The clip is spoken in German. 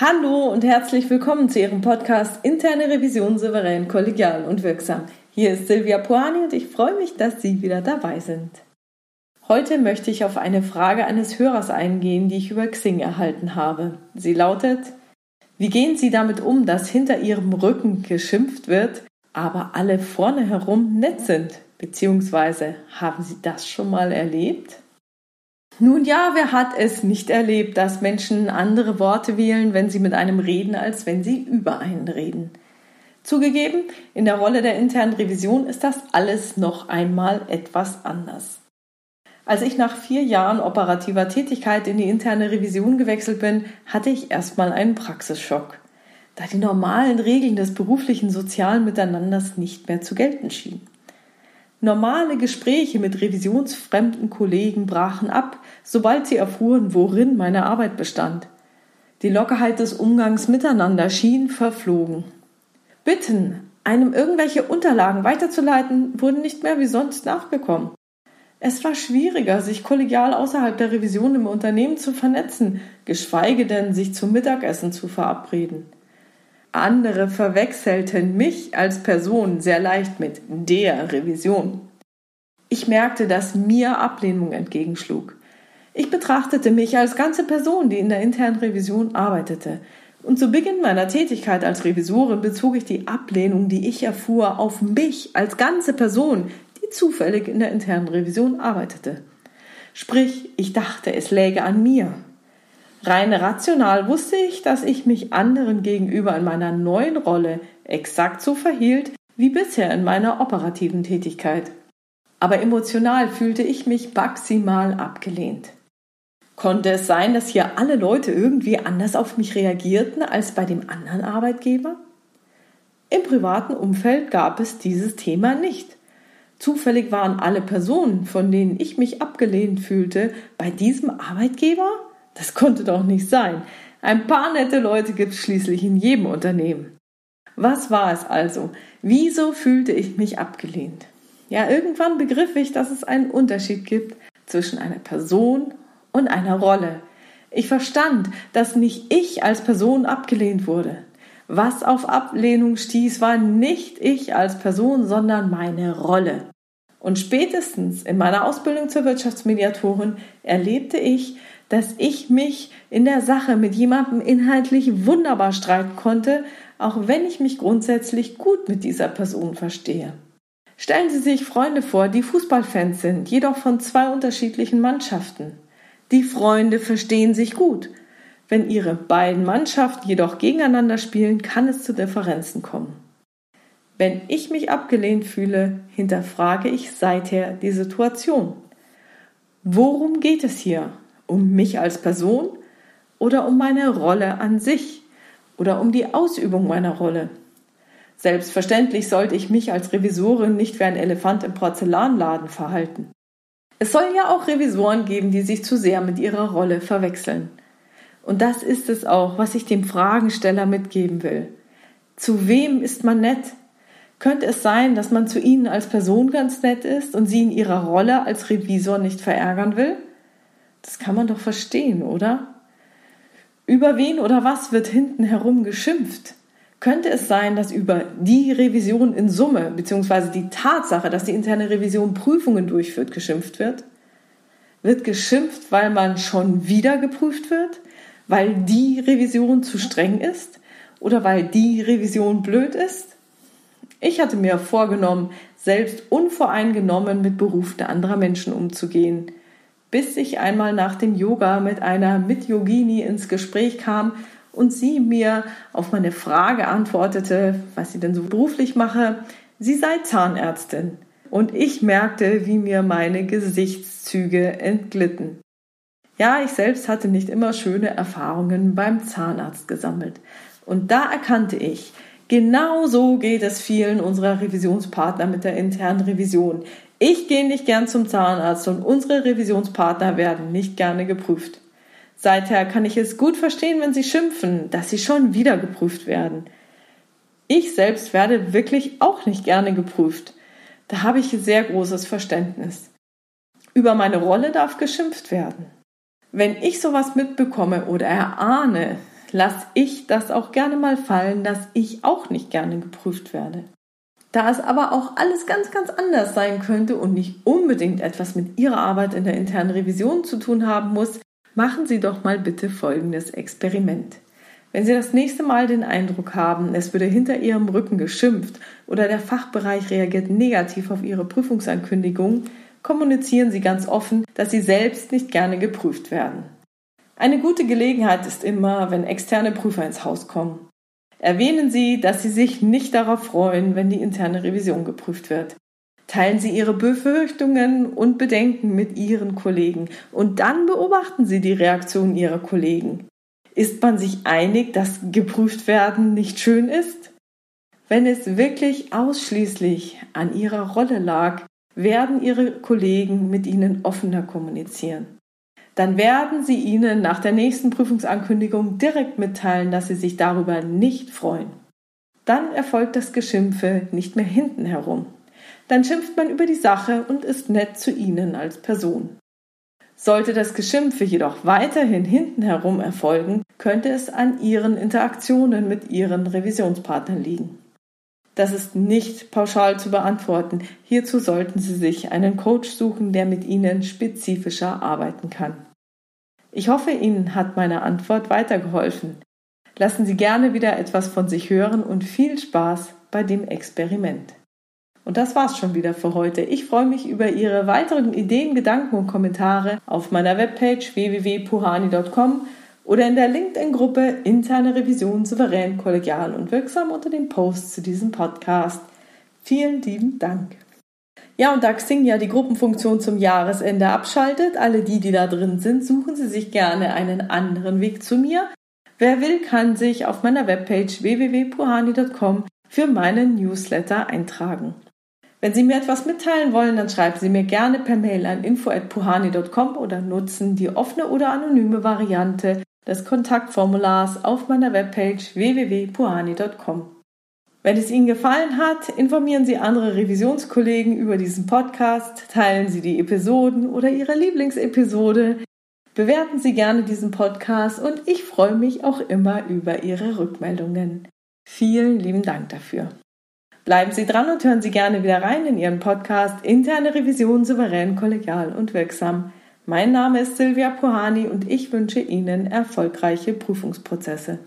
Hallo und herzlich willkommen zu Ihrem Podcast Interne Revision souverän, kollegial und wirksam. Hier ist Silvia Puani und ich freue mich, dass Sie wieder dabei sind. Heute möchte ich auf eine Frage eines Hörers eingehen, die ich über Xing erhalten habe. Sie lautet: Wie gehen Sie damit um, dass hinter Ihrem Rücken geschimpft wird, aber alle vorne herum nett sind? Beziehungsweise haben Sie das schon mal erlebt? Nun ja, wer hat es nicht erlebt, dass Menschen andere Worte wählen, wenn sie mit einem reden, als wenn sie über einen reden? Zugegeben, in der Rolle der internen Revision ist das alles noch einmal etwas anders. Als ich nach vier Jahren operativer Tätigkeit in die interne Revision gewechselt bin, hatte ich erstmal einen Praxisschock, da die normalen Regeln des beruflichen sozialen Miteinanders nicht mehr zu gelten schienen. Normale Gespräche mit revisionsfremden Kollegen brachen ab, sobald sie erfuhren, worin meine Arbeit bestand. Die Lockerheit des Umgangs miteinander schien verflogen. Bitten, einem irgendwelche Unterlagen weiterzuleiten, wurden nicht mehr wie sonst nachgekommen. Es war schwieriger, sich kollegial außerhalb der Revision im Unternehmen zu vernetzen, geschweige denn sich zum Mittagessen zu verabreden. Andere verwechselten mich als Person sehr leicht mit der Revision. Ich merkte, dass mir Ablehnung entgegenschlug. Ich betrachtete mich als ganze Person, die in der internen Revision arbeitete. Und zu Beginn meiner Tätigkeit als Revisorin bezog ich die Ablehnung, die ich erfuhr, auf mich als ganze Person, die zufällig in der internen Revision arbeitete. Sprich, ich dachte, es läge an mir. Rein rational wusste ich, dass ich mich anderen gegenüber in meiner neuen Rolle exakt so verhielt wie bisher in meiner operativen Tätigkeit. Aber emotional fühlte ich mich maximal abgelehnt. Konnte es sein, dass hier alle Leute irgendwie anders auf mich reagierten als bei dem anderen Arbeitgeber? Im privaten Umfeld gab es dieses Thema nicht. Zufällig waren alle Personen, von denen ich mich abgelehnt fühlte, bei diesem Arbeitgeber? Das konnte doch nicht sein. Ein paar nette Leute gibt es schließlich in jedem Unternehmen. Was war es also? Wieso fühlte ich mich abgelehnt? Ja, irgendwann begriff ich, dass es einen Unterschied gibt zwischen einer Person und einer Rolle. Ich verstand, dass nicht ich als Person abgelehnt wurde. Was auf Ablehnung stieß, war nicht ich als Person, sondern meine Rolle. Und spätestens in meiner Ausbildung zur Wirtschaftsmediatorin erlebte ich, dass ich mich in der Sache mit jemandem inhaltlich wunderbar streiten konnte, auch wenn ich mich grundsätzlich gut mit dieser Person verstehe. Stellen Sie sich Freunde vor, die Fußballfans sind, jedoch von zwei unterschiedlichen Mannschaften. Die Freunde verstehen sich gut. Wenn ihre beiden Mannschaften jedoch gegeneinander spielen, kann es zu Differenzen kommen. Wenn ich mich abgelehnt fühle, hinterfrage ich seither die Situation. Worum geht es hier? Um mich als Person oder um meine Rolle an sich oder um die Ausübung meiner Rolle? Selbstverständlich sollte ich mich als Revisorin nicht wie ein Elefant im Porzellanladen verhalten. Es soll ja auch Revisoren geben, die sich zu sehr mit ihrer Rolle verwechseln. Und das ist es auch, was ich dem Fragensteller mitgeben will. Zu wem ist man nett? Könnte es sein, dass man zu Ihnen als Person ganz nett ist und Sie in Ihrer Rolle als Revisor nicht verärgern will? Das kann man doch verstehen, oder? Über wen oder was wird hinten herum geschimpft? Könnte es sein, dass über die Revision in Summe, beziehungsweise die Tatsache, dass die interne Revision Prüfungen durchführt, geschimpft wird? Wird geschimpft, weil man schon wieder geprüft wird? Weil die Revision zu streng ist? Oder weil die Revision blöd ist? Ich hatte mir vorgenommen, selbst unvoreingenommen mit Berufen anderer Menschen umzugehen bis ich einmal nach dem Yoga mit einer Mit-Yogini ins Gespräch kam und sie mir auf meine Frage antwortete, was sie denn so beruflich mache. Sie sei Zahnärztin. Und ich merkte, wie mir meine Gesichtszüge entglitten. Ja, ich selbst hatte nicht immer schöne Erfahrungen beim Zahnarzt gesammelt. Und da erkannte ich, genau so geht es vielen unserer Revisionspartner mit der internen Revision. Ich gehe nicht gern zum Zahnarzt und unsere Revisionspartner werden nicht gerne geprüft. Seither kann ich es gut verstehen, wenn sie schimpfen, dass sie schon wieder geprüft werden. Ich selbst werde wirklich auch nicht gerne geprüft. Da habe ich sehr großes Verständnis. Über meine Rolle darf geschimpft werden. Wenn ich sowas mitbekomme oder erahne, lasse ich das auch gerne mal fallen, dass ich auch nicht gerne geprüft werde. Da es aber auch alles ganz, ganz anders sein könnte und nicht unbedingt etwas mit Ihrer Arbeit in der internen Revision zu tun haben muss, machen Sie doch mal bitte folgendes Experiment. Wenn Sie das nächste Mal den Eindruck haben, es würde hinter Ihrem Rücken geschimpft oder der Fachbereich reagiert negativ auf Ihre Prüfungsankündigung, kommunizieren Sie ganz offen, dass Sie selbst nicht gerne geprüft werden. Eine gute Gelegenheit ist immer, wenn externe Prüfer ins Haus kommen. Erwähnen Sie, dass Sie sich nicht darauf freuen, wenn die interne Revision geprüft wird. Teilen Sie Ihre Befürchtungen und Bedenken mit Ihren Kollegen und dann beobachten Sie die Reaktion Ihrer Kollegen. Ist man sich einig, dass geprüft werden nicht schön ist? Wenn es wirklich ausschließlich an Ihrer Rolle lag, werden Ihre Kollegen mit Ihnen offener kommunizieren. Dann werden Sie Ihnen nach der nächsten Prüfungsankündigung direkt mitteilen, dass Sie sich darüber nicht freuen. Dann erfolgt das Geschimpfe nicht mehr hinten herum. Dann schimpft man über die Sache und ist nett zu Ihnen als Person. Sollte das Geschimpfe jedoch weiterhin hinten herum erfolgen, könnte es an Ihren Interaktionen mit Ihren Revisionspartnern liegen. Das ist nicht pauschal zu beantworten. Hierzu sollten Sie sich einen Coach suchen, der mit Ihnen spezifischer arbeiten kann. Ich hoffe, Ihnen hat meine Antwort weitergeholfen. Lassen Sie gerne wieder etwas von sich hören und viel Spaß bei dem Experiment. Und das war's schon wieder für heute. Ich freue mich über Ihre weiteren Ideen, Gedanken und Kommentare auf meiner Webpage www.puhani.com oder in der LinkedIn-Gruppe Interne Revision souverän, kollegial und wirksam unter dem Post zu diesem Podcast. Vielen lieben Dank. Ja, und da Xing ja die Gruppenfunktion zum Jahresende abschaltet, alle die, die da drin sind, suchen Sie sich gerne einen anderen Weg zu mir. Wer will, kann sich auf meiner Webpage www.puhani.com für meinen Newsletter eintragen. Wenn Sie mir etwas mitteilen wollen, dann schreiben Sie mir gerne per Mail an info@puhani.com oder nutzen die offene oder anonyme Variante des Kontaktformulars auf meiner Webpage www.puhani.com. Wenn es Ihnen gefallen hat, informieren Sie andere Revisionskollegen über diesen Podcast, teilen Sie die Episoden oder Ihre Lieblingsepisode, bewerten Sie gerne diesen Podcast und ich freue mich auch immer über Ihre Rückmeldungen. Vielen lieben Dank dafür. Bleiben Sie dran und hören Sie gerne wieder rein in Ihren Podcast Interne Revision souverän, kollegial und wirksam. Mein Name ist Silvia Puhani und ich wünsche Ihnen erfolgreiche Prüfungsprozesse.